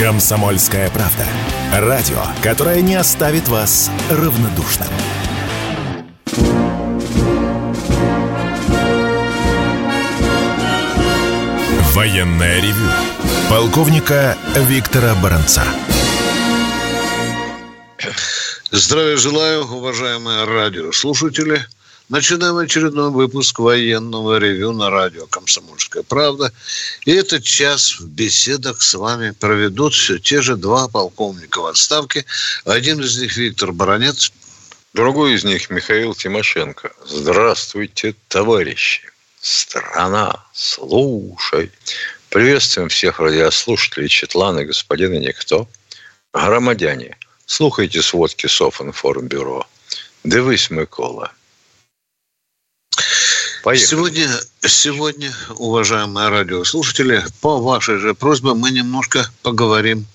Комсомольская правда. Радио, которое не оставит вас равнодушным. Военное ревю полковника Виктора Баранца. Здравия желаю, уважаемые радиослушатели. Начинаем очередной выпуск военного ревю на радио «Комсомольская правда». И этот час в беседах с вами проведут все те же два полковника в отставке. Один из них Виктор Баранец. Другой из них Михаил Тимошенко. Здравствуйте, товарищи. Страна, слушай. Приветствуем всех радиослушателей Четлана, господина Никто. Громадяне, слухайте сводки Софинформбюро. Дивись, Микола. Поехали. Сегодня, сегодня, уважаемые радиослушатели, по вашей же просьбе мы немножко поговорим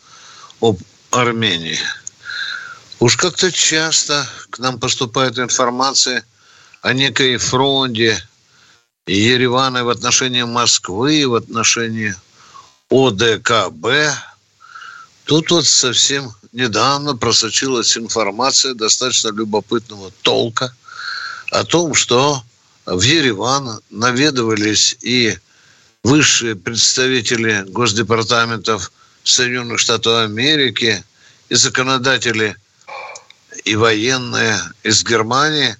об Армении. Уж как-то часто к нам поступает информация о некой фронте Еревана в отношении Москвы, в отношении ОДКБ. Тут вот совсем недавно просочилась информация достаточно любопытного толка о том, что в Ереван наведывались и высшие представители госдепартаментов Соединенных Штатов Америки, и законодатели, и военные из Германии,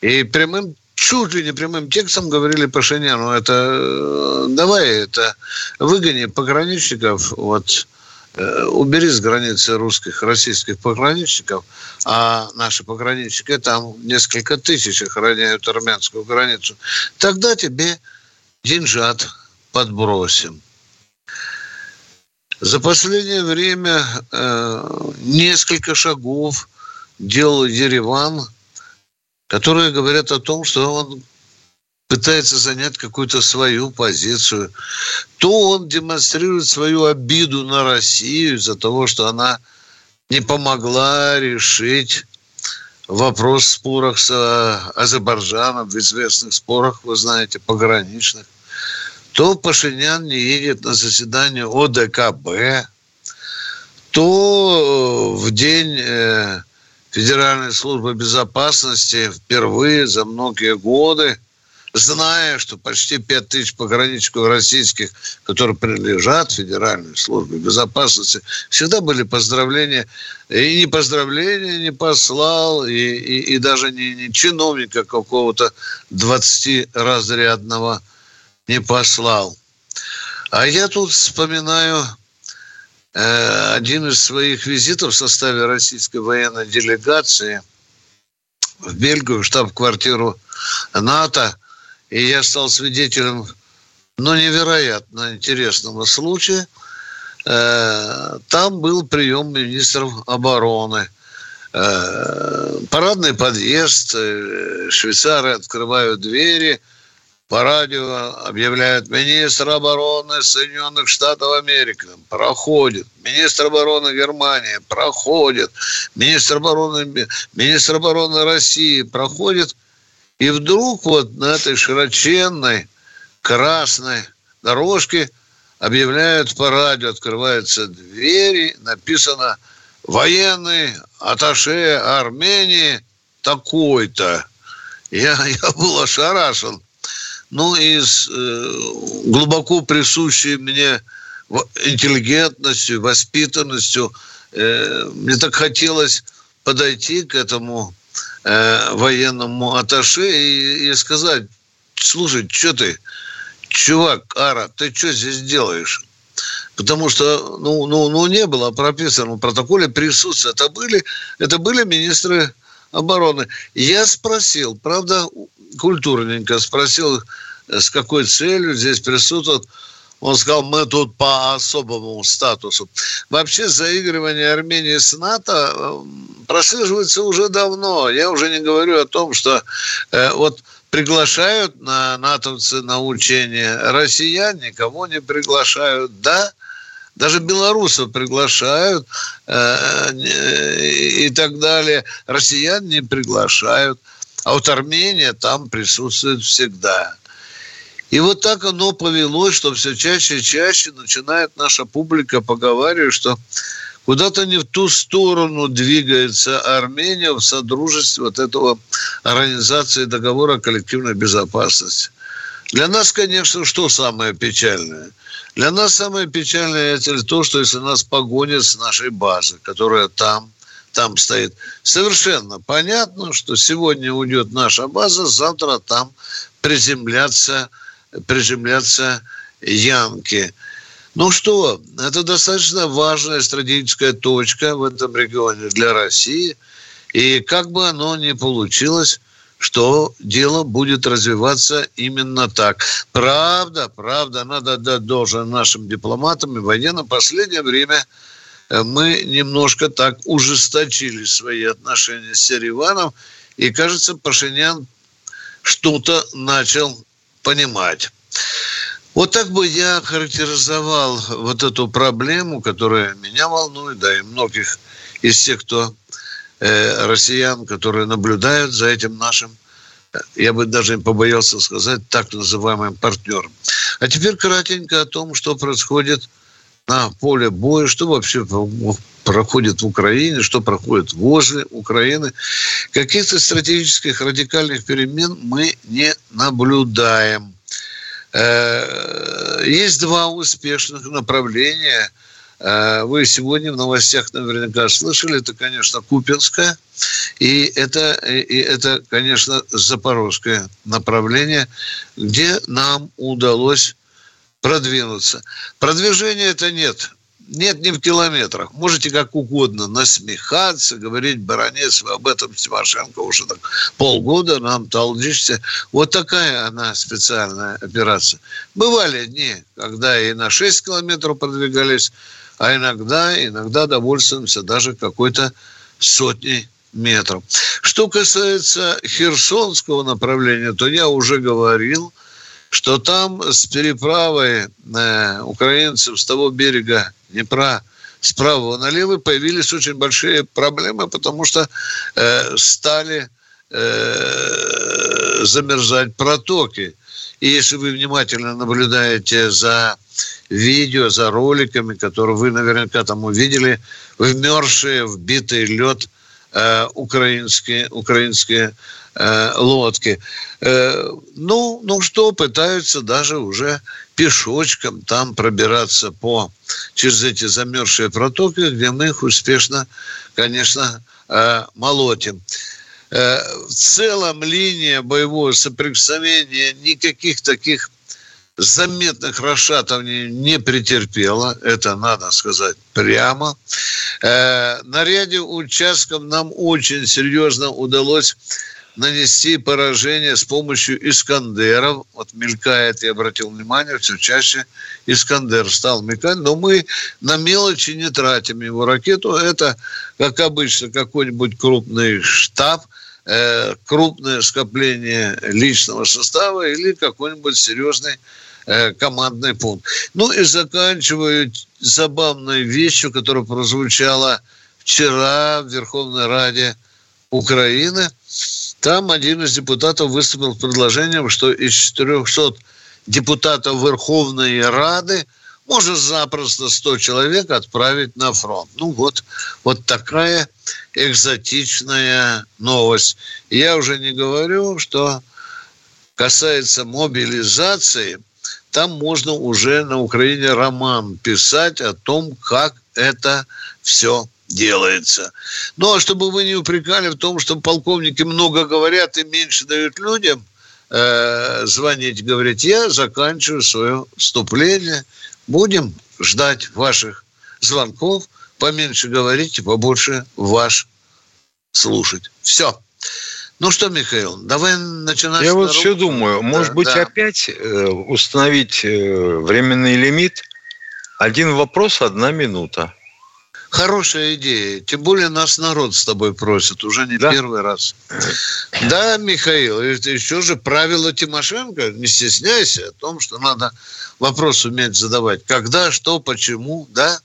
и прямым чуть ли не прямым текстом говорили Пашиняну, это э, давай это выгони пограничников, вот убери с границы русских, российских пограничников, а наши пограничники там несколько тысяч охраняют армянскую границу, тогда тебе деньжат подбросим. За последнее время э, несколько шагов делал Ереван – которые говорят о том, что он пытается занять какую-то свою позицию, то он демонстрирует свою обиду на Россию из-за того, что она не помогла решить вопрос в спорах с э, Азербайджаном, в известных спорах, вы знаете, пограничных, то Пашинян не едет на заседание ОДКБ, то в день э, Федеральной службы безопасности впервые за многие годы, зная, что почти 5 тысяч пограничников российских, которые принадлежат Федеральной службе безопасности, всегда были поздравления. И не поздравления не послал, и, и, и даже не, не чиновника какого-то 20-разрядного не послал. А я тут вспоминаю Э, один из своих визитов в составе российской военной делегации в Бельгию, штаб-квартиру НАТО, и я стал свидетелем, ну, невероятно интересного случая. Э, там был прием министров обороны. Э, парадный подъезд, швейцары открывают двери – по радио объявляют министр обороны Соединенных Штатов Америки проходит, министр обороны Германии проходит, министр обороны, министр обороны России проходит, и вдруг вот на этой широченной красной дорожке объявляют по радио, открываются двери, написано военный аташе Армении такой-то. Я, я был ошарашен ну, и с э, глубоко присущей мне интеллигентностью, воспитанностью. Э, мне так хотелось подойти к этому э, военному аташе и, и сказать, слушай, что ты, чувак, Ара, ты что здесь делаешь? Потому что, ну, ну, ну не было прописано в протоколе присутствия. Это были, это были министры обороны. Я спросил, правда, культурненько спросил, с какой целью здесь присутствуют. Он сказал, мы тут по особому статусу. Вообще заигрывание Армении с НАТО э, прослеживается уже давно. Я уже не говорю о том, что э, вот приглашают на натовцы на учение россиян, никого не приглашают. Да, даже белорусов приглашают э, и так далее. Россиян не приглашают. А вот Армения там присутствует всегда. И вот так оно повелось, что все чаще и чаще начинает наша публика поговаривать, что куда-то не в ту сторону двигается Армения в содружестве вот этого организации договора о коллективной безопасности. Для нас, конечно, что самое печальное? Для нас самое печальное это то, что если нас погонят с нашей базы, которая там, там стоит. Совершенно понятно, что сегодня уйдет наша база, завтра там приземляться, приземляться янки. Ну что, это достаточно важная стратегическая точка в этом регионе для России. И как бы оно ни получилось, что дело будет развиваться именно так. Правда, правда, надо дать должное нашим дипломатам и военным. В последнее время э, мы немножко так ужесточили свои отношения с Ереваном, и, кажется, Пашинян что-то начал понимать. Вот так бы я характеризовал вот эту проблему, которая меня волнует, да и многих из тех, кто э, россиян, которые наблюдают за этим нашим, я бы даже побоялся сказать, так называемым партнером. А теперь кратенько о том, что происходит на поле боя, что вообще проходит в Украине, что проходит возле Украины. Каких-то стратегических радикальных перемен мы не наблюдаем. Э, есть два успешных направления. Э, вы сегодня в новостях наверняка слышали, это, конечно, Купинская, и это, и это, конечно, запорожское направление, где нам удалось продвинуться. Продвижения это нет. Нет не в километрах. Можете как угодно насмехаться, говорить, баронец, вы об этом Тимошенко уже так полгода нам толдишься. Вот такая она специальная операция. Бывали дни, когда и на 6 километров продвигались, а иногда, иногда довольствуемся даже какой-то сотней метров. Что касается Херсонского направления, то я уже говорил, что там с переправой э, украинцев с того берега Днепра справа налево появились очень большие проблемы, потому что э, стали э, замерзать протоки. И если вы внимательно наблюдаете за видео, за роликами, которые вы наверняка там увидели, вмерзшие, вбитый лед э, украинские, украинские э, лодки. Э, ну, ну что, пытаются даже уже пешочком там пробираться по через эти замерзшие протоки, где мы их успешно, конечно, э, молотим. В целом линия боевого соприкосновения никаких таких заметных расшатываний не претерпела, это надо сказать прямо. Э, на ряде участков нам очень серьезно удалось нанести поражение с помощью Искандеров. Вот мелькает, я обратил внимание, все чаще Искандер стал мелькать. Но мы на мелочи не тратим его ракету. Это, как обычно, какой-нибудь крупный штаб, э, крупное скопление личного состава или какой-нибудь серьезный э, командный пункт. Ну и заканчиваю забавной вещью, которая прозвучала вчера в Верховной Раде Украины – там один из депутатов выступил с предложением, что из 400 депутатов Верховной Рады можно запросто 100 человек отправить на фронт. Ну вот, вот такая экзотичная новость. Я уже не говорю, что касается мобилизации, там можно уже на Украине роман писать о том, как это все делается. Ну, а чтобы вы не упрекали в том, что полковники много говорят и меньше дают людям э, звонить, говорить, я заканчиваю свое вступление. Будем ждать ваших звонков, поменьше говорите, побольше ваш слушать. Все. Ну что, Михаил, давай начинать. Я вот все думаю, может да, быть, да. опять э, установить э, временный лимит. Один вопрос, одна минута. Хорошая идея. Тем более нас народ с тобой просит уже не да? первый раз. Да, Михаил, еще же правило Тимошенко. Не стесняйся о том, что надо вопрос уметь задавать. Когда, что, почему, да?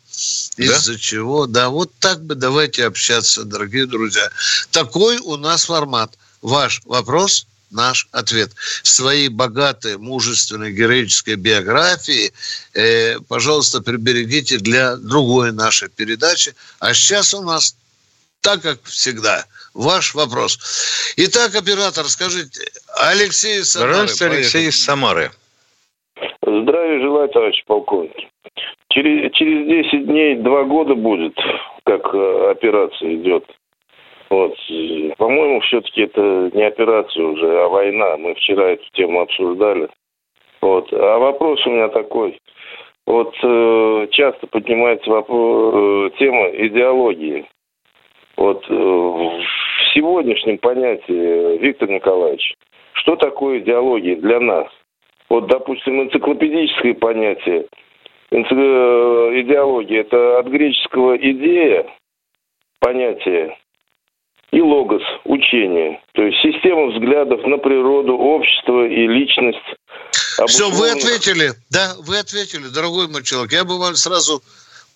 Из-за да? чего? Да, вот так бы давайте общаться, дорогие друзья. Такой у нас формат. Ваш вопрос, наш ответ. Свои богатые, мужественные, героические биографии, э, пожалуйста, приберегите для другой нашей передачи. А сейчас у нас, так как всегда, ваш вопрос. Итак, оператор, скажите, Алексей из Самары. Здравствуйте, Алексей из Самары. Здравия желаю, товарищ полковник. Через, через 10 дней, два года будет, как э, операция идет. Вот. По-моему, все-таки это не операция уже, а война. Мы вчера эту тему обсуждали. Вот. А вопрос у меня такой. Вот э, часто поднимается вопрос, э, тема идеологии. Вот э, в сегодняшнем понятии, Виктор Николаевич, что такое идеология для нас? Вот, допустим, энциклопедическое понятие, энци... Э, идеология, это от греческого идея, понятие, и логос, учение. То есть система взглядов на природу, общество и личность. Все, вы ответили. Да, вы ответили, дорогой мой человек. Я бы вам сразу,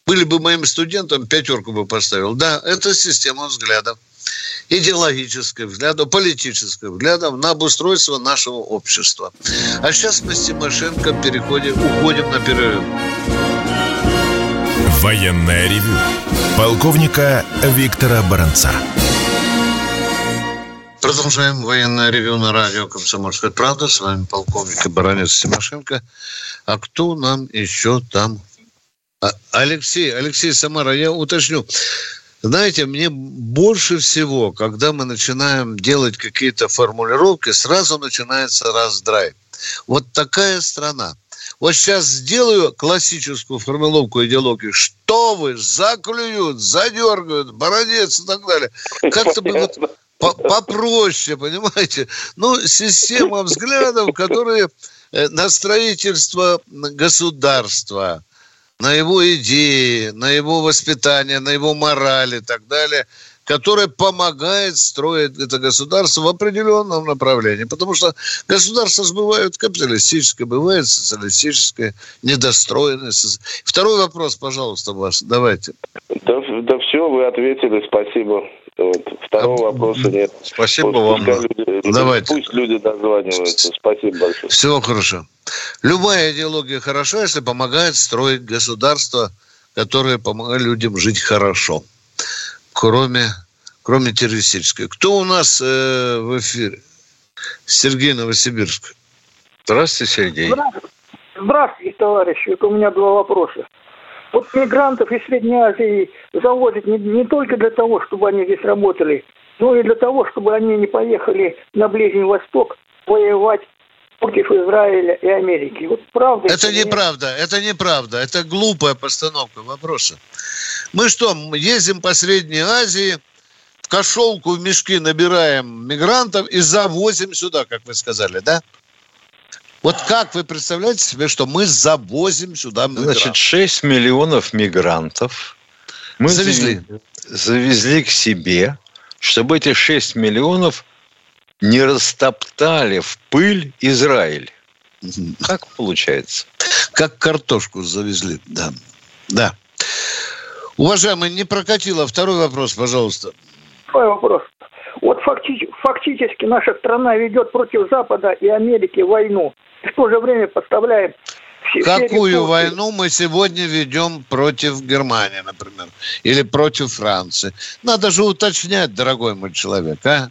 были бы моим студентом, пятерку бы поставил. Да, это система взглядов. Идеологических взглядов, политических взглядов на обустройство нашего общества. А сейчас мы с Тимошенко переходим, уходим на перерыв. Военная ревю. Полковника Виктора Баранца. Продолжаем военное ревю на радио «Комсомольская правда». С вами полковник и баронец Тимошенко. А кто нам еще там? А, Алексей, Алексей Самара, я уточню. Знаете, мне больше всего, когда мы начинаем делать какие-то формулировки, сразу начинается раздрай. Вот такая страна. Вот сейчас сделаю классическую формулировку идеологии. Что вы, заклюют, задергают, бородец и так далее. Как-то бы вот попроще, понимаете? Ну, система взглядов, которые э, на строительство государства, на его идеи, на его воспитание, на его мораль и так далее, которая помогает строить это государство в определенном направлении. Потому что государство бывает капиталистическое, бывает социалистическое, недостроенное. Второй вопрос, пожалуйста, ваш. Давайте. Да, да все, вы ответили, спасибо. Вот. Второго а, вопроса нет. Спасибо вот, вам. Люди, Давайте. Пусть люди дозваниваются. Спасибо большое. Всего хорошо. Любая идеология хороша, если помогает строить государство, которое помогает людям жить хорошо. Кроме, кроме террористической. Кто у нас э, в эфире? Сергей Новосибирск. Здравствуйте, Сергей. Здравствуйте товарищи. Это у меня два вопроса. Вот мигрантов из Средней Азии завозят не, не только для того, чтобы они здесь работали, но и для того, чтобы они не поехали на Ближний Восток воевать против Израиля и Америки. Вот правда. Это неправда, это неправда, это глупая постановка вопроса. Мы что, ездим по Средней Азии, в кошелку, в мешки набираем мигрантов и завозим сюда, как вы сказали, да? Вот как вы представляете себе, что мы завозим сюда мигрантов? Значит, 6 миллионов мигрантов мы завезли. завезли к себе, чтобы эти 6 миллионов не растоптали в пыль Израиль. Как получается? Как картошку завезли, да. Да. Уважаемый, не прокатило. Второй вопрос, пожалуйста. Второй вопрос. Вот фактически, фактически наша страна ведет против Запада и Америки войну в то же время поставляем все, Какую все войну мы сегодня ведем против Германии, например, или против Франции? Надо же уточнять, дорогой мой человек, а?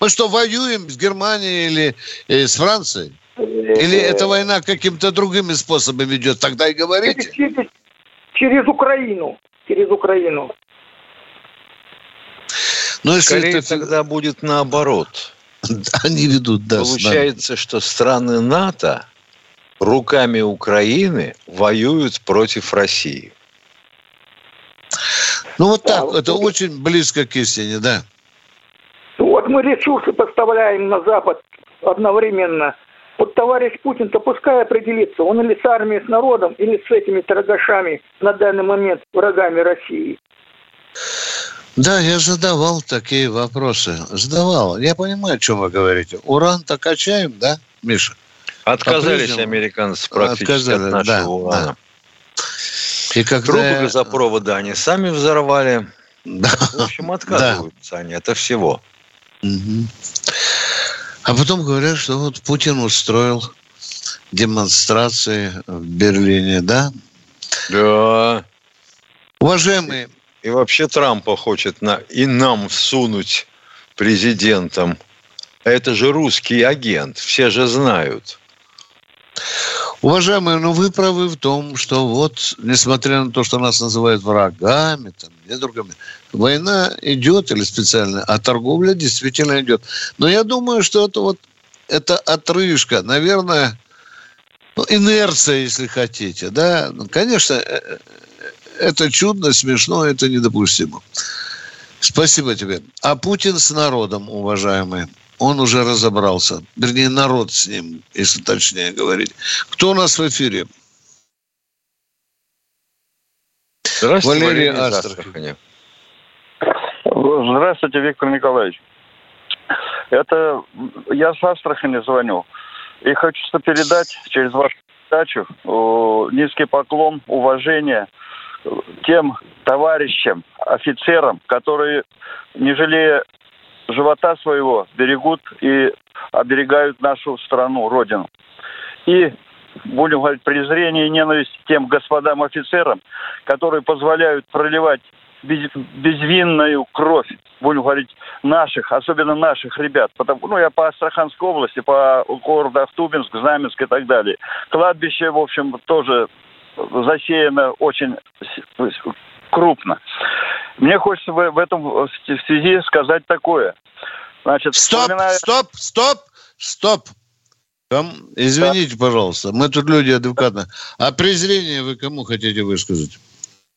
Мы что, воюем с Германией или э, с Францией? Или эта война каким-то другими способами идет? Тогда и говорите. Через, через, через Украину. Через Украину. Но если Скорее это... тогда будет наоборот. Они ведут, да. Получается, что страны НАТО руками Украины воюют против России. Ну вот так, да, это вот, очень близко к истине, да. Вот мы ресурсы поставляем на Запад одновременно. Вот товарищ Путин-то пускай определится, он или с армией, с народом, или с этими торгашами на данный момент врагами России. Да, я задавал такие вопросы. Задавал. Я понимаю, о чем вы говорите. Уран-то качаем, да, Миша? Отказались американцы практически Отказали, от нашего да, урана. Да. И когда... Трубы газопровода они сами взорвали. Да. В общем, отказываются да. они от всего. Угу. А потом говорят, что вот Путин устроил демонстрации в Берлине, да? Да. Уважаемые... И вообще Трампа хочет на, и нам всунуть президентом. Это же русский агент, все же знают. Уважаемые, ну вы правы в том, что вот, несмотря на то, что нас называют врагами, там, недругами, война идет или специально, а торговля действительно идет. Но я думаю, что это вот это отрыжка, наверное, ну, инерция, если хотите, да. Ну, конечно, э, э, это чудно, смешно, это недопустимо. Спасибо тебе. А Путин с народом, уважаемые, он уже разобрался. Вернее, народ с ним, если точнее говорить. Кто у нас в эфире? Здравствуйте, Валерий, Валерий Астрахани. Здравствуйте, Виктор Николаевич. Это я с Астрахани звоню. И хочу передать через вашу передачу низкий поклон, уважение тем товарищам, офицерам, которые, не жалея живота своего, берегут и оберегают нашу страну, Родину. И будем говорить, презрение и ненависть тем господам офицерам, которые позволяют проливать без, безвинную кровь, будем говорить, наших, особенно наших ребят. Потому, ну, я по Астраханской области, по городу Ахтубинск, Знаменск и так далее. Кладбище, в общем, тоже засеяно очень крупно. Мне хочется в, этом в связи сказать такое. Значит, стоп, вспоминая... стоп, стоп, стоп. Там, извините, да. пожалуйста, мы тут люди адекватно. А презрение вы кому хотите высказать?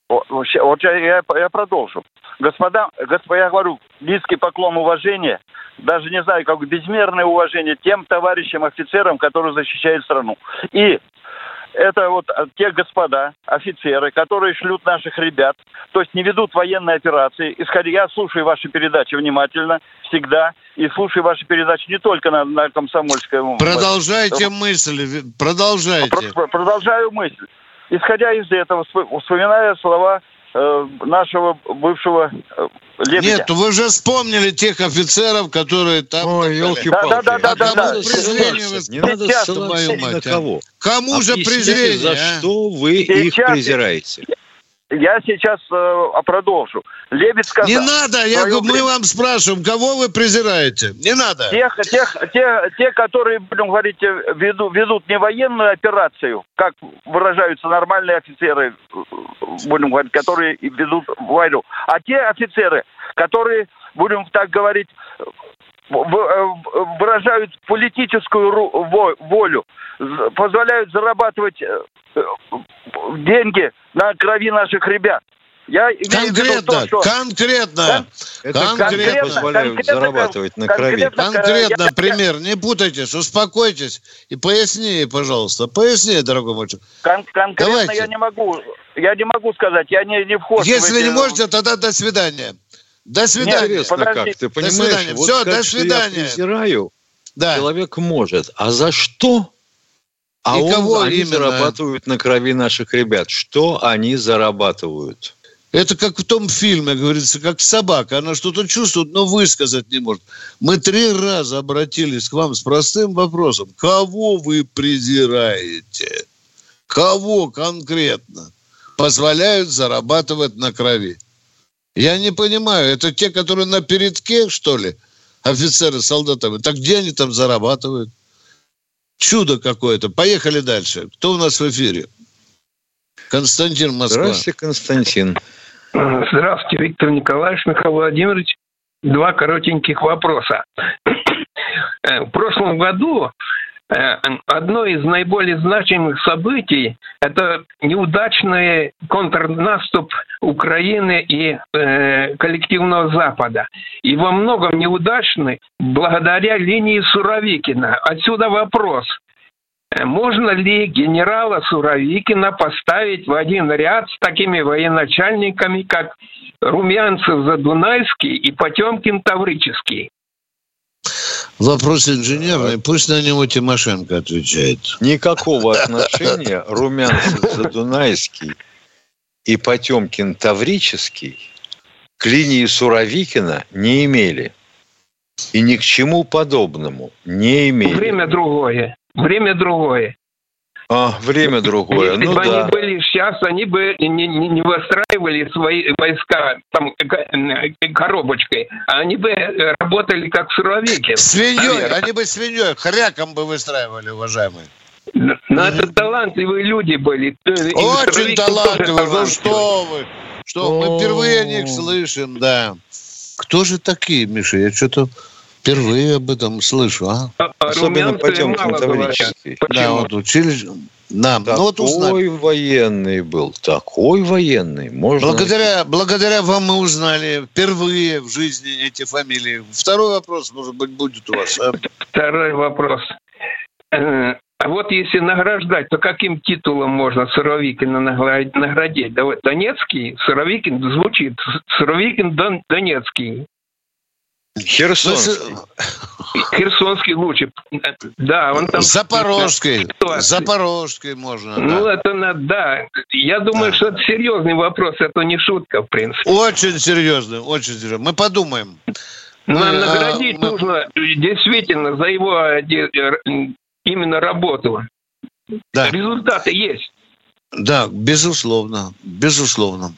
Вот, вот я, я, я продолжу. Господа, господа, я говорю, низкий поклон уважения, даже не знаю, как безмерное уважение тем товарищам, офицерам, которые защищают страну. И это вот э, те господа, офицеры, которые шлют наших ребят, то есть не ведут военные операции. Исходя, я слушаю ваши передачи внимательно, всегда, и слушаю ваши передачи не только на, на Комсомольском. Продолжайте мысль, продолжайте. Про, продолжаю мысль. Исходя из этого, вспоминая слова нашего бывшего э, Лебедя. Нет, вы же вспомнили тех офицеров, которые там... Ой, елки-палки. Да, да, да, да, да. Не надо ссылаться на кого. Кому же презрение? за что вы их презираете? Я сейчас э, продолжу. Лебедь сказал... Не надо, я, мы время... вам спрашиваем, кого вы презираете? Не надо. Тех, тех, те, те которые, будем говорить, ведут, ведут не военную операцию, как выражаются нормальные офицеры, будем говорить, которые ведут войну, а те офицеры, которые, будем так говорить, выражают политическую волю, позволяют зарабатывать э, деньги на крови наших ребят. Я конкретно, то, что... конкретно, Это конкретно позволяют конкретно, зарабатывать на крови. Конкретно, я, пример, не путайтесь, успокойтесь и поясни, пожалуйста, поясни, дорогой мальчик. Кон- конкретно Давайте. я не могу, я не могу сказать, я не, не вхож Если эти... не можете, тогда до свидания. До свидания. Интересно, как ты понимаешь? До свидания. Вот Все, до свидания. Я презираю, да. человек может. А за что? А И он, кого они именно? зарабатывают на крови наших ребят. Что они зарабатывают? Это как в том фильме, говорится, как собака. Она что-то чувствует, но высказать не может. Мы три раза обратились к вам с простым вопросом. Кого вы презираете? Кого конкретно позволяют зарабатывать на крови? Я не понимаю, это те, которые на передке, что ли, офицеры, солдаты? Так где они там зарабатывают? Чудо какое-то. Поехали дальше. Кто у нас в эфире? Константин Москва. Здравствуйте, Константин. Здравствуйте, Виктор Николаевич, Михаил Владимирович. Два коротеньких вопроса. Э, в прошлом году одно из наиболее значимых событий – это неудачный контрнаступ Украины и э, коллективного Запада. И во многом неудачный благодаря линии Суровикина. Отсюда вопрос – можно ли генерала Суровикина поставить в один ряд с такими военачальниками, как Румянцев Задунайский и Потемкин Таврический? Вопрос инженерный, пусть на него Тимошенко отвечает. Никакого отношения Румянцев Задунайский и Потемкин Таврический к линии Суровикина не имели. и ни к чему подобному не имели. Время другое. Время другое. А, время другое. Если ну бы да. они были сейчас, они бы не, не, не выстраивали свои войска там э, коробочкой, а они бы работали как сыровики. Свиньей, они бы свиньей, хряком бы выстраивали, уважаемые. Но это талантливые люди были. Очень талантливые, ну что вы. Что, мы впервые о них слышим, да. Кто же такие, Миша? Я что-то впервые об этом слышу, а? А- а Особенно Потемкин. Таврический. Да, Почему? вот учились. Да, ну вот узнали. Такой военный был, такой военный. Можно... Благодаря, благодаря вам мы узнали впервые в жизни эти фамилии. Второй вопрос, может быть, будет у вас. а? Второй вопрос. А вот если награждать, то каким титулом можно Суровикина награ- наградить? Да вот Донецкий, Суровикин звучит. Суровикин Дон- Донецкий. Херсонский. Херсонский лучше. Да, он там... Запорожской. Ситуация. Запорожской можно. Ну, да. это надо, да. Я думаю, Да. что это серьезный вопрос, это не шутка, в принципе. Очень серьезно, очень серьезно. Мы подумаем. Но Мы, а, наградить мы- нужно действительно за его э, э, именно работу. Да. Результаты есть. Да, безусловно, безусловно.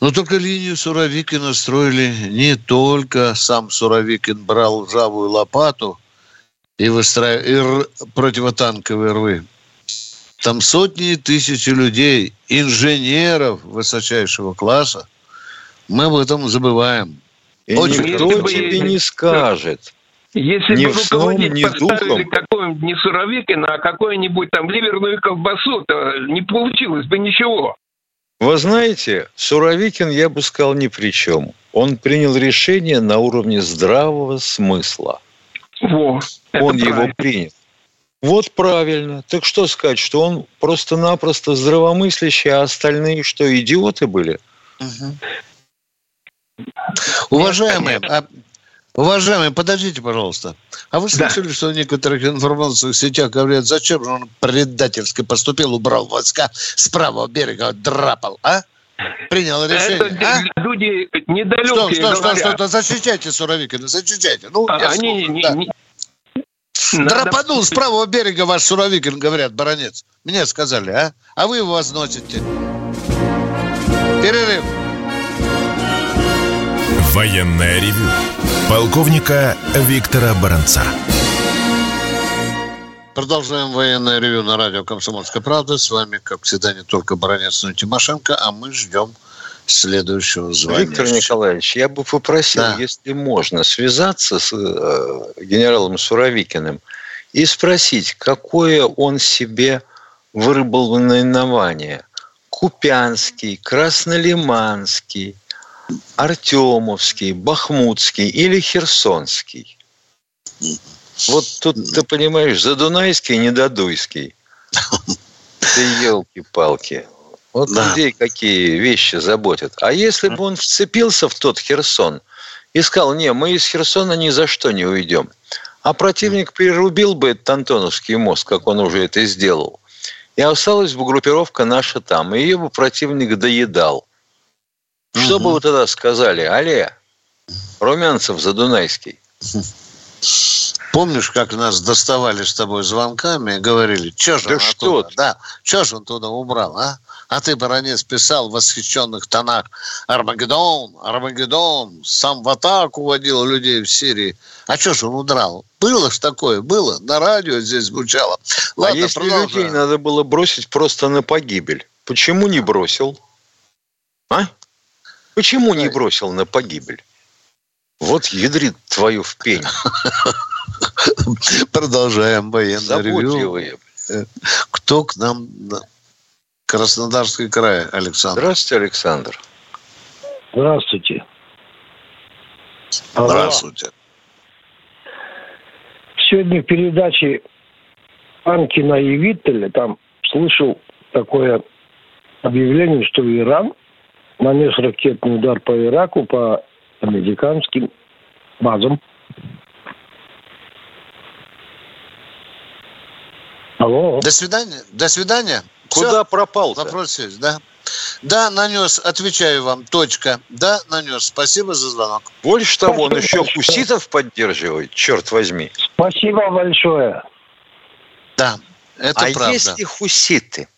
Но только линию Суровикина строили не только сам Суровикин брал ржавую лопату и выстраивал противотанковые рвы. Там сотни и тысячи людей, инженеров высочайшего класса. Мы об этом забываем. И Очень никто бы- тебе не скажет. Если Ни бы руководить поставили духом. какой-нибудь не Суровикина, а какой-нибудь там ливерную колбасу, то не получилось бы ничего. Вы знаете, Суровикин, я бы сказал, ни при чем. Он принял решение на уровне здравого смысла. Во, он его правильно. принял. Вот правильно. Так что сказать, что он просто-напросто здравомыслящий, а остальные что, идиоты были? Уважаемые, а- уважаемые, подождите, пожалуйста. А вы Да. слышали, что в некоторых информационных сетях говорят, зачем же он предательски поступил, убрал войска с правого берега, драпал, а? Принял решение, Это а? люди Что, недалекие что, что, говорят. что, что, защищайте Суровикина, защищайте. Ну, А они слушаю, не- да. не- надо- Драпанул с правого берега ваш Суровикин, говорят, баронец. Мне сказали, а? А вы его возносите. Перерыв. Военное ревю полковника Виктора Баранца. Продолжаем военное ревю на радио «Комсомольская правда». С вами, как всегда, не только Баранец, но и Тимошенко, а мы ждем следующего звания. Виктор Николаевич, я бы попросил, Да. если можно, связаться с э, генералом Суровикиным и спросить, какое он себе выработал наименование. Купянский, Краснолиманский, Артемовский, Бахмутский или Херсонский. Вот тут, ты понимаешь, Задунайский, Недодуйский. Ты елки-палки. Вот Да. людей какие вещи заботят. А если бы он вцепился в тот Херсон и сказал, не, мы из Херсона ни за что не уйдем, а противник перерубил бы этот Антоновский мост, как он уже это сделал, и осталась бы группировка наша там, и ее бы противник доедал. Что бы вы тогда сказали? Але, Румянцев Задунайский. Помнишь, как нас доставали с тобой звонками и говорили, что же Да он что оттуда, ты. да, что же он туда убрал, а? А ты, баронец, писал в восхищенных тонах Армагеддон, Армагеддон, сам в атаку водил людей в Сирии. А что же он удрал? Было ж такое, было. На радио здесь звучало. Ладно, а если продолжаем. людей надо было бросить просто на погибель, почему не бросил? А? Почему не бросил на погибель? Вот ядрит твою в пень. Продолжаем военное ревью. Заботливые. Кто к нам? на- Краснодарский край, Александр. Здравствуйте, Александр. Здравствуйте. Здравствуйте. Сегодня в передаче Анкина и Виттеля там слышал такое объявление, что Иран нанес ракетный удар по Ираку, по американским базам. Алло. До свидания. До свидания. Куда Всё? пропал-то? Вопрос есть, да? Да, нанес, отвечаю вам, точка. Да, нанес. Спасибо за звонок. Больше того, он еще хуситов поддерживает, черт возьми. Спасибо большое. Да, это а правда. если хуситы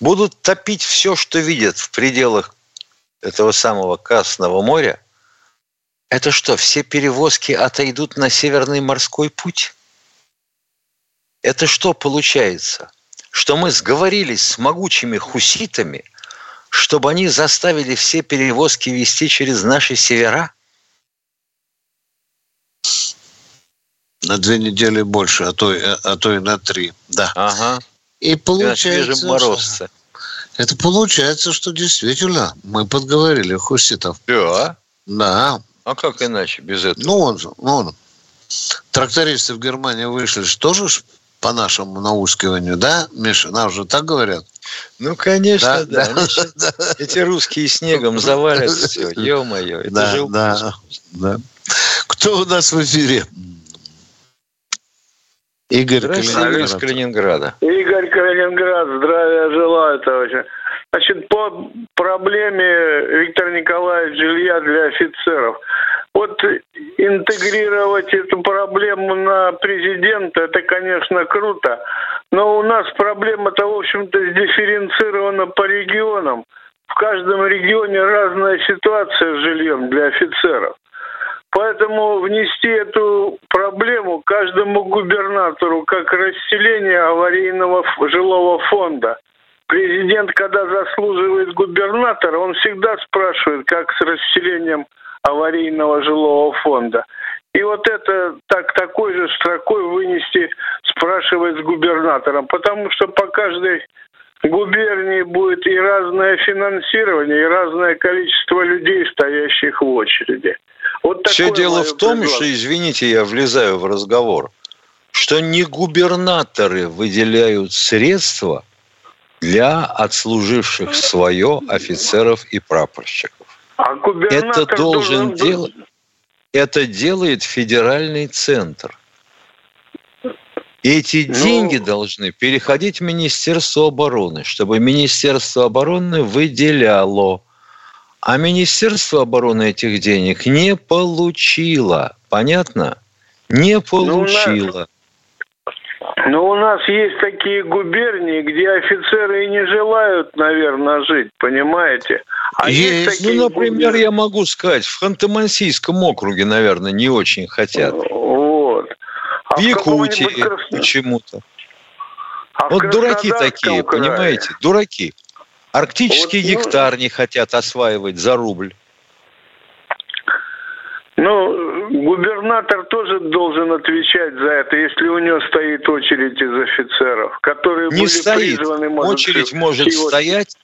будут топить все, что видят в пределах этого самого Красного моря, это что, все перевозки отойдут на Северный морской путь? Это что получается? Что мы сговорились с могучими хуситами, чтобы они заставили все перевозки вести через наши севера? На две недели больше, а то, а то и на три. Да. Ага. И получается, морозце. это получается, что действительно мы подговорили хуситов. Да. Да. А как иначе без этого? Ну, он же, ну, он. Трактористы в Германии вышли же тоже ж по нашему наускиванию, да, Миша? Нам же так говорят. Ну, конечно, да. Да, щас- да. Эти русские снегом завалят все. Ё-моё, это Да, же да, да. Кто у нас в эфире? Игорь Здравствуйте, из Калининград. Калининграда. Игорь Калининград, здравия желаю, товарищи. Значит, по проблеме Виктор Николаевич жилья для офицеров. Вот интегрировать эту проблему на президента, это, конечно, круто. Но у нас проблема-то, в общем-то, сдифференцирована по регионам. В каждом регионе разная ситуация с жильем для офицеров. Поэтому внести эту проблему каждому губернатору как расселение аварийного жилого фонда. Президент, когда заслуживает губернатора, он всегда спрашивает, как с расселением аварийного жилого фонда. И вот это так, такой же строкой вынести, спрашивает с губернатором. Потому что по каждой губернии будет и разное финансирование, и разное количество людей, стоящих в очереди. Вот Все дело в том, предложение. что, извините, я влезаю в разговор, что не губернаторы выделяют средства для отслуживших свое офицеров и прапорщиков. А губернатор Это должен должен- делать. Это делает федеральный центр. Эти Ну- деньги должны переходить в Министерство обороны, чтобы Министерство обороны выделяло. А Министерство обороны этих денег не получило. Понятно? Не Ну, получило. Но у нас есть такие губернии, где офицеры и не желают, наверное, жить, понимаете? А есть, Есть. Ну, такие например, губернии- я могу сказать, в Ханты-Мансийском округе, наверное, не очень хотят. А В Якутии Красно- почему-то. а Вот дураки такие, крае? понимаете? Дураки. Арктический Вот, ну- гектар не хотят осваивать за рубль. Ну, губернатор тоже должен отвечать за это, если у него стоит очередь из офицеров, которые Не были стоит. призваны, может, Очередь может его- стоять.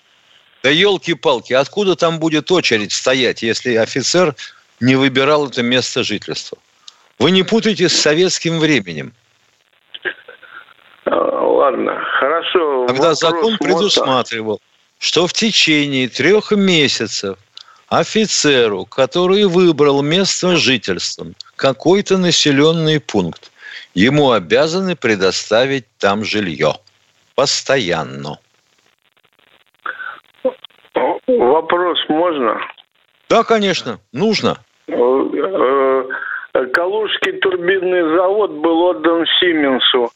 Да елки-палки, откуда там будет очередь стоять, если офицер не выбирал это место жительства? Вы не путайте с советским временем, А, Ладно, хорошо. когда вопрос закон предусматривал, что в течение трех месяцев офицеру, который выбрал место жительства, какой-то населенный пункт, ему обязаны предоставить там жилье. Постоянно. Вопрос можно? Да, конечно, нужно. Э, Калужский турбинный завод был отдан Сименсу.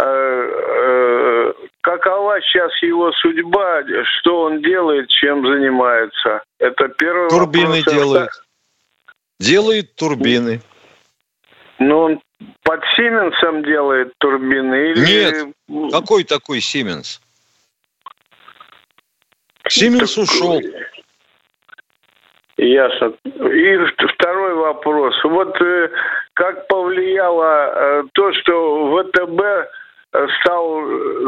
Э, э, Какова сейчас его судьба? Что он делает, чем занимается? Это первый Турбины вопрос. делает. Делает турбины. Ну, он под Сименсом делает турбины? Или... Нет. Какой такой Сименс? Сименс ушел. Ясно. И второй вопрос. Вот э, как повлияло э, то, что ВТБ э, стал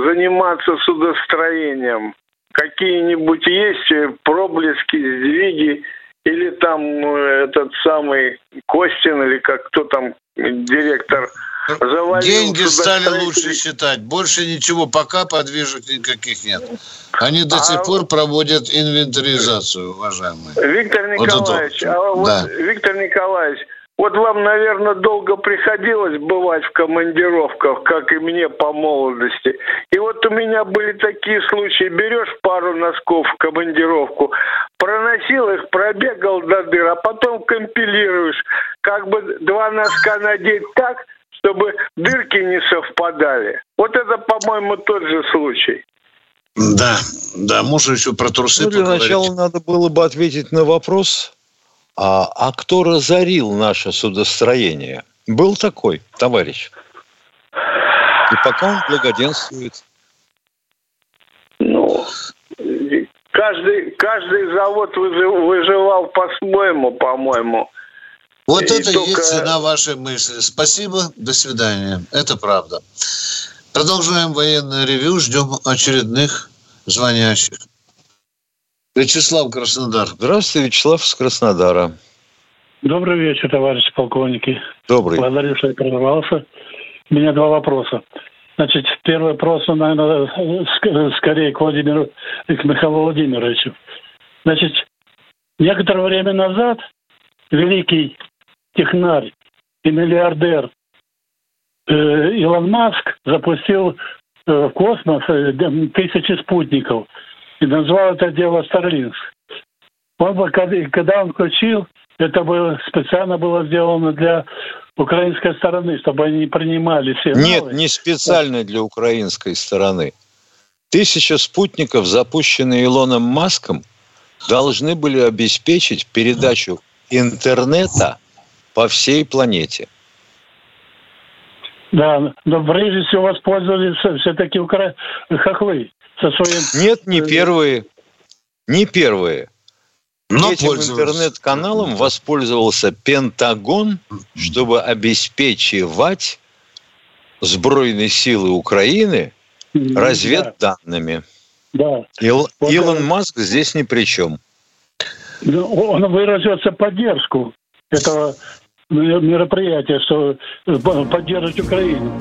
заниматься судостроением? Какие-нибудь есть проблески, сдвиги? Или там э, этот самый Костин, или как кто там, директор, завалил Деньги стали лучше считать. Больше ничего, пока подвижек никаких нет. Они до А сих пор проводят инвентаризацию, уважаемые. Виктор Вот это Николаевич, вот, а вот, да. Виктор Николаевич, Вот вам, наверное, долго приходилось бывать в командировках, как и мне по молодости. И вот у меня были такие случаи. Берешь пару носков в командировку, проносил их, пробегал до дыр, а потом компилируешь. Как бы два носка надеть так, чтобы дырки не совпадали. Вот это, по-моему, тот же случай. Да, да, можно еще про трусы ну, для поговорить. начала надо было бы ответить на вопрос, а, а кто разорил наше судостроение? Был такой товарищ. И пока он благоденствует. Ну, каждый, каждый завод выживал по-своему, по-моему. Вот и это только... есть цена вашей мысли. Спасибо, до свидания. Это правда. Продолжаем военное ревю, ждем очередных звонящих. Вячеслав Краснодар. Здравствуйте, Вячеслав с Краснодара. Добрый вечер, товарищи полковники. Добрый. Благодарю, что я прервался. У меня два вопроса. Значит, первый вопрос, наверное, скорее к Владимиру и к Михаилу Владимировичу. Значит, некоторое время назад великий технарь и миллиардер э, Илон Маск запустил э, в космос э, тысячи спутников и назвал это дело Starlink. Он, когда он включил, это было, специально было сделано для украинской стороны, чтобы они не принимали сигналы. Нет, не специально для украинской стороны. Тысяча спутников, запущенные Илоном Маском, должны были обеспечить передачу интернета по всей планете. Да, но прежде всего воспользовались все-таки укра... хохлы со своим... Нет, не первые. Не первые. Но Этим интернет-каналом воспользовался Пентагон, чтобы обеспечивать сбройные силы Украины разведданными. Да. Ил, вот Илон Маск здесь ни при чем. Ну, он выразился поддержку этого мероприятия, что поддерживать Украину.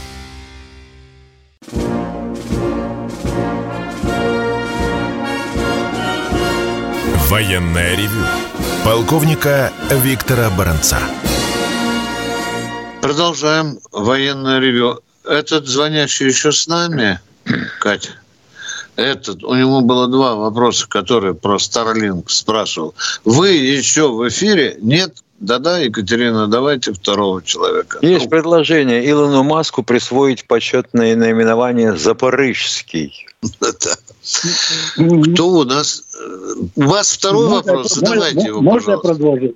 Военное ревю полковника Виктора Баранца. Продолжаем военное ревю. Этот звонящий еще с нами, Катя? Этот, у него было два вопроса, которые про Starlink спрашивал. Вы еще в эфире? Нет? Да-да, Екатерина, давайте второго человека. Есть ну. предложение Илону Маску присвоить почетное наименование «Запорыжский». Кто у нас? У вас второй вопрос? Задавайте его, Можно продолжить?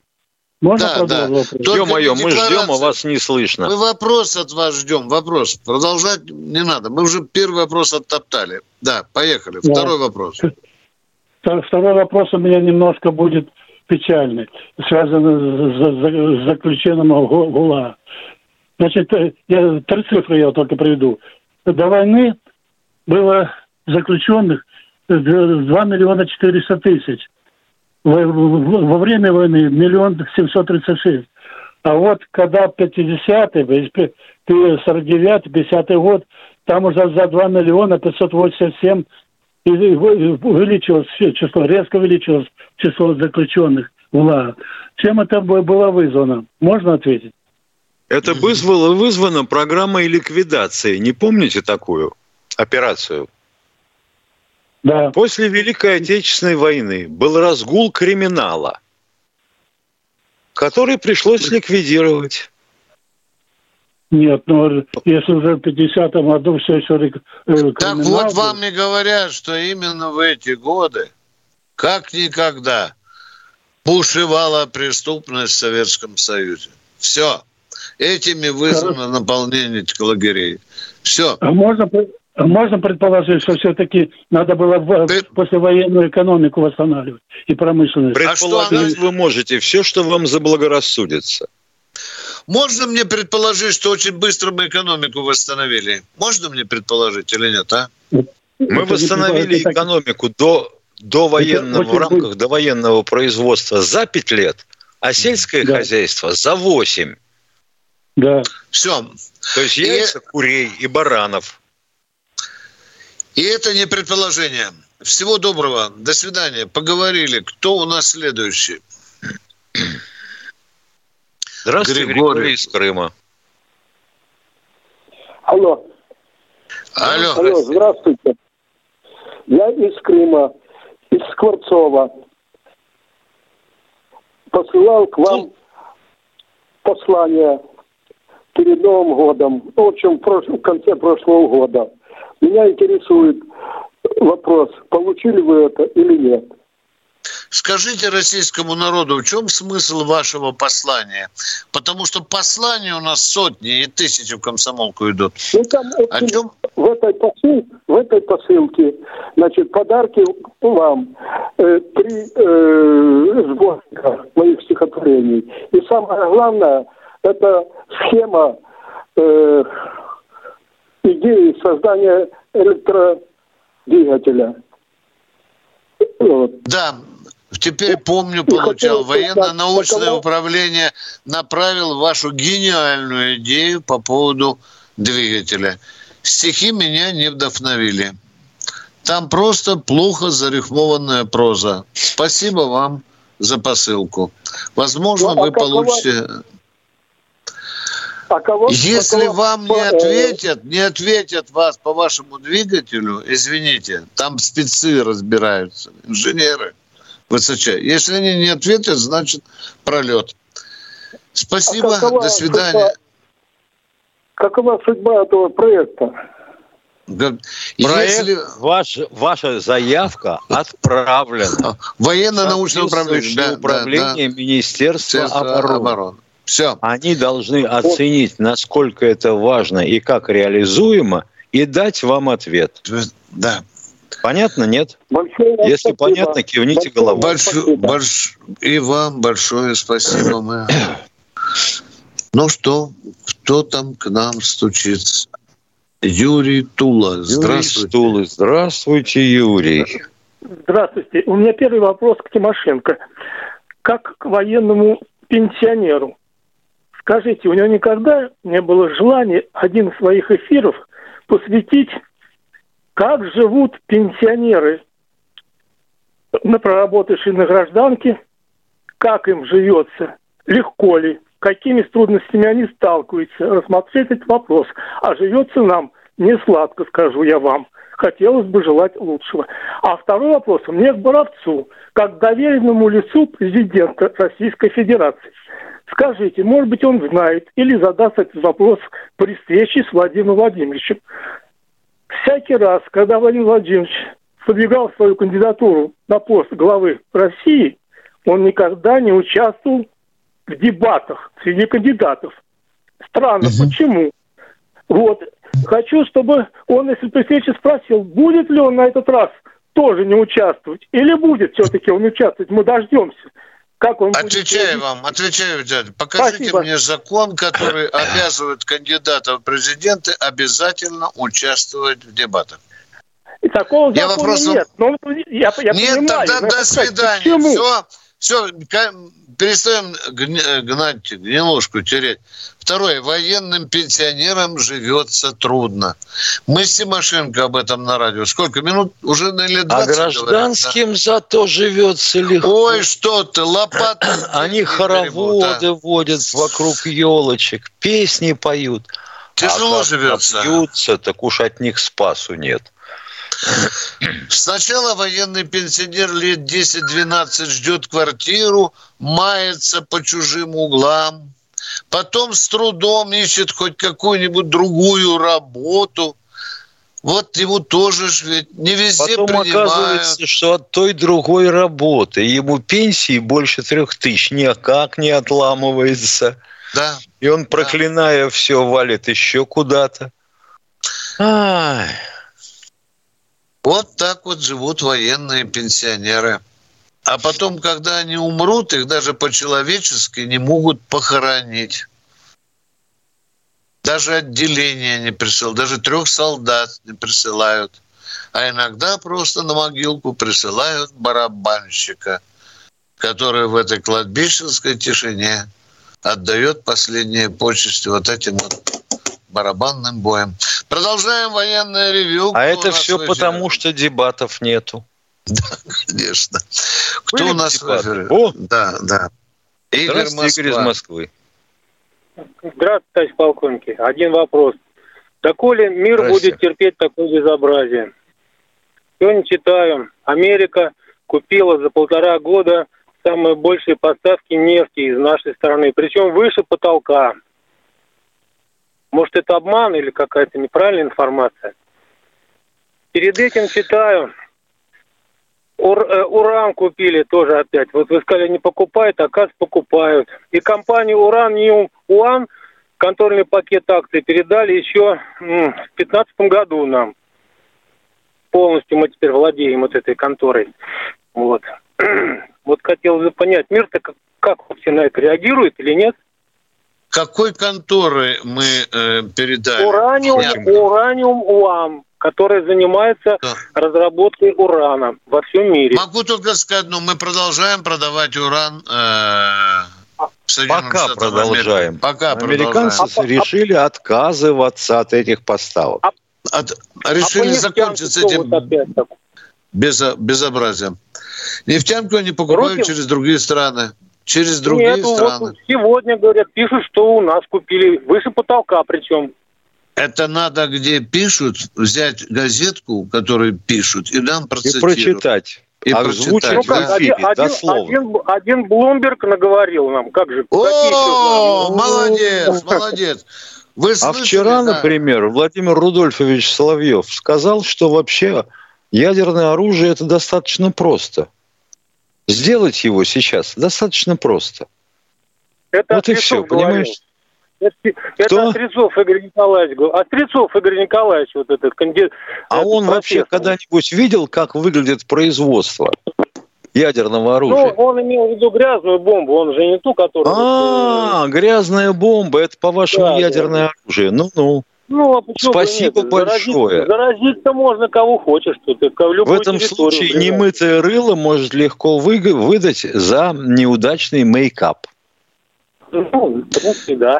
Можно да, да. Ё-моё, мы ждем, а вас не слышно. Мы вопрос от вас ждем, вопрос. Продолжать не надо. Мы уже первый вопрос оттоптали. Да, поехали. Да. Второй вопрос. Второй вопрос у меня немножко будет печальный, связанный с заключенным ГУЛА. Значит, э, я, три цифры я только приведу. До войны было заключенных 2 миллиона 400 тысяч. Во, время войны миллион семьсот тридцать шесть. А вот когда 50-й, 49-й, 50-й год, там уже за 2 миллиона 587 увеличилось число, резко увеличилось число заключенных в ЛА. Чем это было вызвано? Можно ответить? Это вызвало, вызвано программой ликвидации. Не помните такую операцию? Да. После Великой Отечественной войны был разгул криминала, который пришлось ликвидировать. Нет, ну если уже в 50-м году все еще э, Так вот вам и говорят, что именно в эти годы, как никогда, бушевала преступность в Советском Союзе. Все. Этими вызвано наполнение лагерей. Все. А можно, можно предположить, что все-таки надо было Ты... послевоенную экономику восстанавливать и промышленность. Предположить а вы можете все, что вам заблагорассудится. Можно мне предположить, что очень быстро мы экономику восстановили? Можно мне предположить или нет, а? Мы восстановили экономику до, до военного, в рамках до военного производства за 5 лет, а сельское да. хозяйство за 8. Да. Все. То есть яйца, и... курей и баранов. И это не предположение. Всего доброго. До свидания. Поговорили. Кто у нас следующий? Здравствуйте, Григорий, Григорий из Крыма. Алло. Алло. Алло, здравствуйте. Я из Крыма, из Скворцова. Посылал к вам послание перед Новым годом, в общем, в конце прошлого года. Меня интересует вопрос, получили вы это или нет. Скажите российскому народу, в чем смысл вашего послания? Потому что послания у нас сотни и тысячи в комсомолку идут. Ну, там, О чем? В этой, посыл, в этой посылке, значит, подарки вам, э, три э, сборника моих стихотворений. И самое главное, это схема э, идеи создания электродвигателя. Вот. Да, Теперь помню, получал. Военно-научное управление направил вашу гениальную идею по поводу двигателя. Стихи меня не вдохновили. Там просто плохо зарифмованная проза. Спасибо вам за посылку. Возможно, ну, а вы получите... А кого, Если а кого, вам не ответят, не ответят вас по вашему двигателю, извините, там спецы разбираются, инженеры – высочай. Если они не ответят, значит пролет. Спасибо, а какова, до свидания. Какова, какова судьба этого проекта? Проект, Если... ваш, ваша заявка отправлена. Военно-научное управление. Да, управление да, да. Министерства обороны. обороны. Все. Они должны оценить, насколько это важно и как реализуемо, и дать вам ответ. Да. Понятно, нет? Большое Если спасибо. понятно, кивните большое головой. Большое, больш... И вам большое спасибо. Мы... Ну что, кто там к нам стучится? Юрий Тула. Здравствуйте. Юрий Тула. Здравствуйте, Юрий. Здравствуйте. У меня первый вопрос к Тимошенко. Как к военному пенсионеру. Скажите, у него никогда не было желания один из своих эфиров посвятить как живут пенсионеры, на проработавшие на гражданке, как им живется, легко ли, какими трудностями они сталкиваются, рассмотреть этот вопрос. А живется нам не сладко, скажу я вам. Хотелось бы желать лучшего. А второй вопрос меня к Боровцу, как доверенному лицу президента Российской Федерации. Скажите, может быть, он знает или задаст этот вопрос при встрече с Владимиром Владимировичем всякий раз, когда Владимир Владимирович выдвигал свою кандидатуру на пост главы России, он никогда не участвовал в дебатах среди кандидатов. Странно, угу. почему? Вот. Хочу, чтобы он, если при встрече спросил, будет ли он на этот раз тоже не участвовать, или будет все-таки он участвовать, мы дождемся. Как он отвечаю будет... вам, отвечаю, дядя. Покажите Спасибо. мне закон, который обязывает кандидатов в президенты обязательно участвовать в дебатах. И такого я вопрос... нет. Но я, я нет, понимаю, тогда до свидания. Почему? Все, все, перестаем гнать гнилушку тереть. Второе. Военным пенсионерам живется трудно. Мы с Тимошенко об этом на радио. Сколько минут? Уже на лет 20 А гражданским говорят, да? зато живется легко. Ой, что ты, лопаты. Они хороводы водят вокруг елочек, песни поют. Тяжело а живется. Бьются, так уж от них спасу нет. Сначала военный пенсионер лет 10-12 ждет квартиру, мается по чужим углам, потом с трудом ищет хоть какую-нибудь другую работу. Вот ему тоже ж ведь не везде Потом принимают. оказывается, что от той другой работы ему пенсии больше трех тысяч никак не отламывается. Да. И он, проклиная да. все, валит еще куда-то. Ай. Вот так вот живут военные пенсионеры. А потом, когда они умрут, их даже по-человечески не могут похоронить. Даже отделение не присылают, даже трех солдат не присылают. А иногда просто на могилку присылают барабанщика, который в этой кладбищенской тишине отдает последние почести вот этим вот барабанным боем. Продолжаем военное ревю. А это все потому, что дебатов нету. Да, конечно. Кто Были у нас дебаты? в эфире? О! Да, да. Игорь, Игорь из Москвы. Здравствуйте, товарищ полковники. Один вопрос. Доколе мир будет терпеть такое безобразие? Сегодня читаю. Америка купила за полтора года самые большие поставки нефти из нашей страны, причем выше потолка. Может, это обман или какая-то неправильная информация? Перед этим читаю. Ур, э, уран купили тоже опять. Вот вы сказали, не покупают, а оказывается, покупают. И компанию Ураниум Уан контрольный пакет акций передали еще в 2015 году нам. Полностью мы теперь владеем вот этой конторой. Вот. Вот хотел бы понять, мир-то как, как вообще на это реагирует или нет? Какой конторы мы э, передали? Ураниум, Ураниум УАМ, которая занимается да. разработкой урана во всем мире. Могу только сказать, ну, мы продолжаем продавать уран э, Пока продолжаем. Пока Американцы продолжаем. решили отказываться от этих поставок. А, от, решили а закончить с этим безо, безобразием. Нефтянку они покупают Руки... через другие страны. Через другие Нет, страны. Вот сегодня, говорят, пишут, что у нас купили выше потолка причем. Это надо, где пишут, взять газетку, которую пишут, и нам процитировать. И прочитать. И озвучить ну, как, в эфире, один, дословно. Один, один Блумберг наговорил нам, как же. О, молодец, молодец. Вы а слышали, а вчера, да? например, Владимир Рудольфович Соловьев сказал, что вообще ядерное оружие это достаточно просто. Сделать его сейчас достаточно просто. Это вот и все, говорил. понимаешь? Это, это Острецов Игорь Николаевич. Острецов Игорь Николаевич, вот этот кандидат. А он вообще когда-нибудь видел, как выглядит производство ядерного оружия? Ну, он имел в виду грязную бомбу, он же не ту, которую... А, грязная бомба, это, по-вашему, ядерное оружие. Ну-ну. Ну, а Спасибо нет? большое. Заразить-то можно кого хочешь. Тут, в этом случае влияет. немытое рыло может легко вы, выдать за неудачный мейкап. Ну, в принципе, да.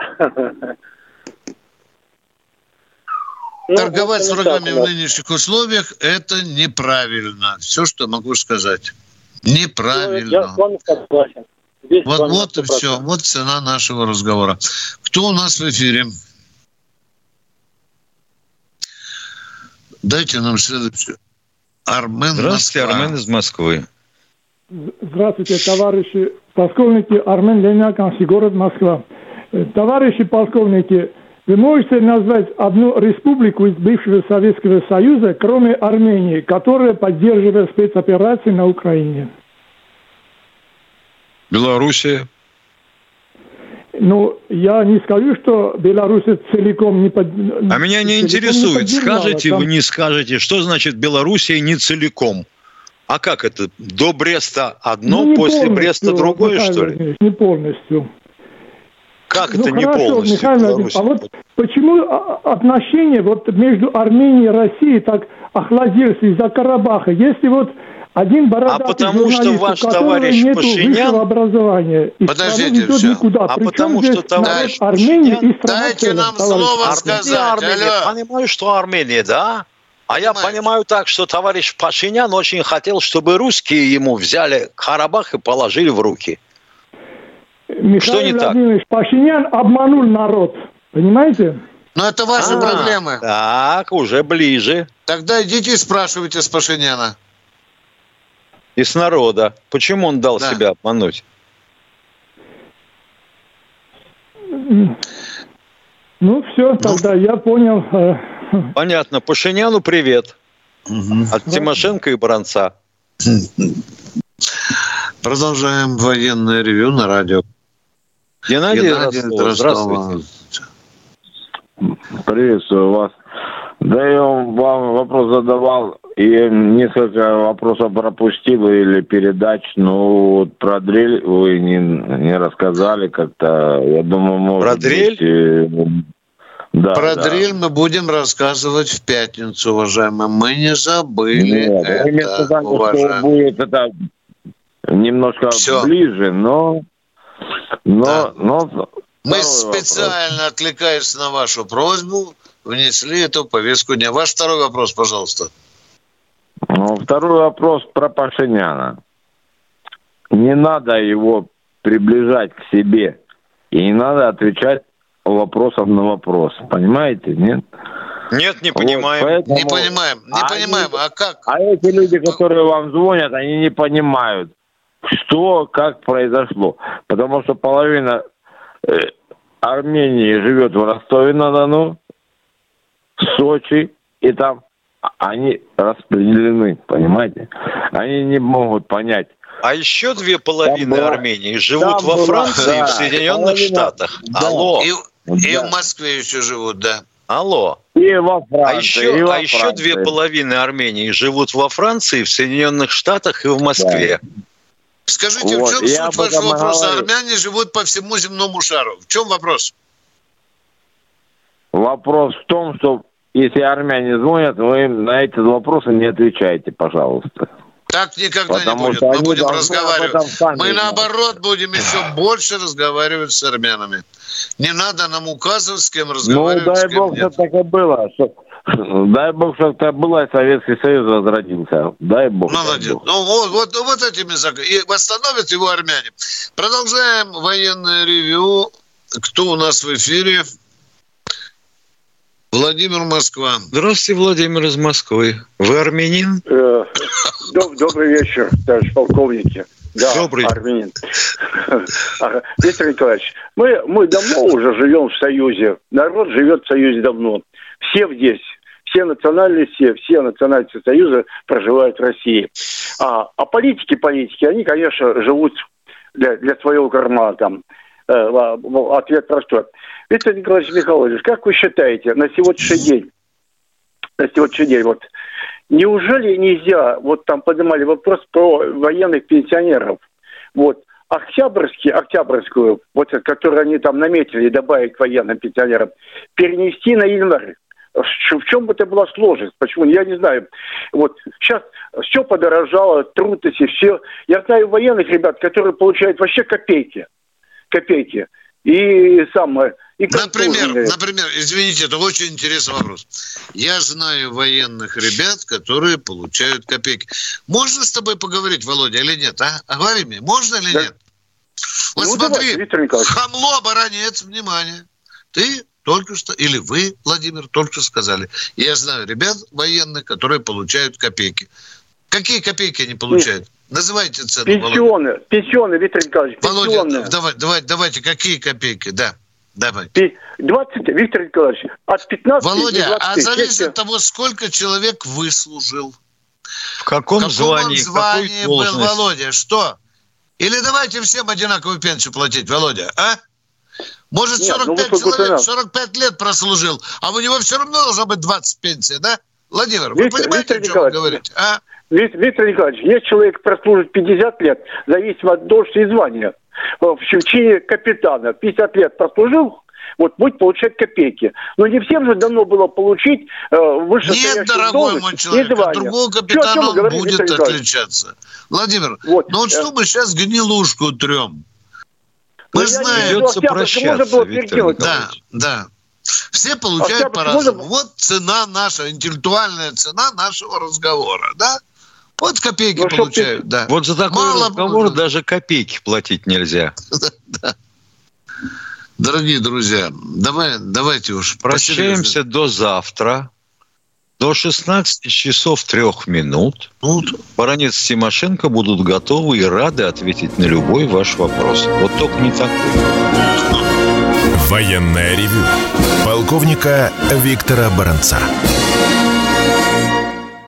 Ну, Торговать с врагами в нынешних условиях – это неправильно. Все, что могу сказать. Неправильно. Я с вами согласен. вот, вот и все. Вот цена нашего разговора. Кто у нас в эфире? Дайте нам следующее. Армен Здравствуйте, Москва. Армен из Москвы. Здравствуйте, товарищи полковники. Армен Леняканский, город Москва. Э, товарищи полковники, вы можете назвать одну республику из бывшего Советского Союза, кроме Армении, которая поддерживает спецоперации на Украине? Белоруссия. Ну, я не скажу, что Беларусь целиком не под... А меня не интересует, не скажете там... вы, не скажете, что значит Белоруссия не целиком? А как это? До Бреста одно, ну, после Бреста другое, Михаил что ли? Не полностью. Как ну, это хорошо, не полностью? Михаил а вот почему отношения вот между Арменией и Россией так охладились из-за Карабаха? Если вот один бородатый а потому что ваш товарищ Пашинян... образования. И Подождите, все. Никуда. А Причем потому что товарищ Армения Пашинян... и Дайте нам слово сказать. Армения. Алло. Понимаю, что Армения, да? А я понимаю так, что товарищ Пашинян очень хотел, чтобы русские ему взяли Карабах и положили в руки. Михаил что не Владимирович так? Пашинян обманул народ. Понимаете? Ну, это ваши а, проблемы. Так, уже ближе. Тогда идите и спрашивайте с Пашиняна и с народа. Почему он дал да. себя обмануть? Ну, все, тогда ну, я понял. Понятно. Пашиняну привет. Угу. От Тимошенко и Бранца. Продолжаем военное ревю на радио. Геннадий, Геннадий Ростов, здравствуйте. Приветствую вас. Да я вам вопрос задавал и несколько вопросов пропустил или передач, ну вот про дрель вы не, не рассказали как-то. Я думаю, может Про дрель? Быть, э, Да, Про да. дрель мы будем рассказывать в пятницу, уважаемые. Мы не забыли Нет, это, вместо того, что будет это немножко Все. ближе, но... но, да. но мы специально, вопрос. откликаясь на вашу просьбу, внесли эту повестку дня. Ваш второй вопрос, пожалуйста. Ну, второй вопрос про Пашиняна. Не надо его приближать к себе. И не надо отвечать вопросом на вопрос. Понимаете, нет? Нет, не понимаем. Вот, поэтому... Не понимаем, не а понимаем. Они, а как? А эти люди, которые вам звонят, они не понимают, что, как произошло. Потому что половина э, Армении живет в Ростове-на-Дону, в Сочи, и там они распределены, понимаете? Они не могут понять. А еще две половины была, Армении живут во Франции да, и в Соединенных половина, Штатах. Да. Алло. И, да. и в Москве еще живут, да. Алло. И во Франции. А еще, и во а еще две половины Армении живут во Франции, в Соединенных Штатах и в Москве. Да. Скажите, вот, в чем суть вашего вопроса? Говорю. Армяне живут по всему земному шару. В чем вопрос? Вопрос в том, что если армяне звонят, вы на эти вопросы не отвечаете, пожалуйста. Так никогда Потому не будет. Мы будем разговаривать. Мы наоборот будем еще больше разговаривать с армянами. Не надо нам указывать, с кем разговаривать. Ну, дай бог, что так и было. Дай бог, чтобы так было, и Советский Союз возродился. Дай бог. Молодец. Бог. Ну, вот, вот, вот этими И восстановят его армяне. Продолжаем военное ревю. Кто у нас в эфире? Владимир Москва. Здравствуйте, Владимир из Москвы. Вы армянин? Э, добрый вечер, товарищ полковники. Да, Добрый. армянин. Виктор Николаевич, мы, мы давно уже живем в Союзе. Народ живет в Союзе давно. Все здесь, все национальности, все национальности Союза проживают в России. А, а политики, политики, они, конечно, живут для, для своего кармана там. Э, ответ простой. Виктор Николаевич Михайлович, как вы считаете, на сегодняшний день, на сегодняшний день, вот, неужели нельзя, вот там поднимали вопрос про военных пенсионеров, вот, Октябрьский, Октябрьскую, вот, которую они там наметили добавить военным пенсионерам, перенести на январь. В чем бы это была сложность? Почему? Я не знаю. Вот сейчас все подорожало, трудности, все. Я знаю военных ребят, которые получают вообще копейки. Копейки. И самое, и например, например, извините, это очень интересный вопрос. Я знаю военных ребят, которые получают копейки. Можно с тобой поговорить, Володя, или нет? А? а говори мне, можно или да. нет? Вот ну, смотри, давайте, хамло, баранец, внимание. Ты только что, или вы, Владимир, только что сказали. Я знаю ребят военных, которые получают копейки. Какие копейки они получают? Нет. Называйте цену. Пенсионы, Володя. пенсионы, Виктор Николаевич, пенсионные. Володя, давай, давай, давайте, какие копейки, да. Давай. 20, Виктор Николаевич, от 15 Володя, до 20 а зависит от того, сколько человек выслужил. В каком, в каком звании, звании был Володя? Что? Или давайте всем одинаковую пенсию платить, Володя, а? Может, Нет, 45 ну, человек 45 лет прослужил, а у него все равно должна быть 20 пенсия, да? Владимир, вы Виктор, понимаете, Виктор о чем вы говорите, а? Виктор Николаевич, есть человек прослужит 50 лет, зависимо от должности и звания. В чине капитана 50 лет прослужил, вот будет получать копейки. Но не всем же давно было получить э, выше Нет, дорогой мой человек, от другого капитана Что, он говорим, будет отличаться. Владимир, вот, ну вот э... что мы сейчас гнилушку трем? Мы ну, знаем. Придется прощаться, Виктор Да, да. Все получают по-разному. Вот цена наша, интеллектуальная цена нашего разговора, да? Вот копейки ну, получают, ты... да. Вот за такой Мало разговор будет. даже копейки платить нельзя. Дорогие друзья, давай, давайте уж. Прощаемся до завтра. До 16 часов трех минут вот. Баранец Тимошенко будут готовы и рады ответить на любой ваш вопрос. Вот только не такой. Военная ревю. Полковника Виктора Баранца.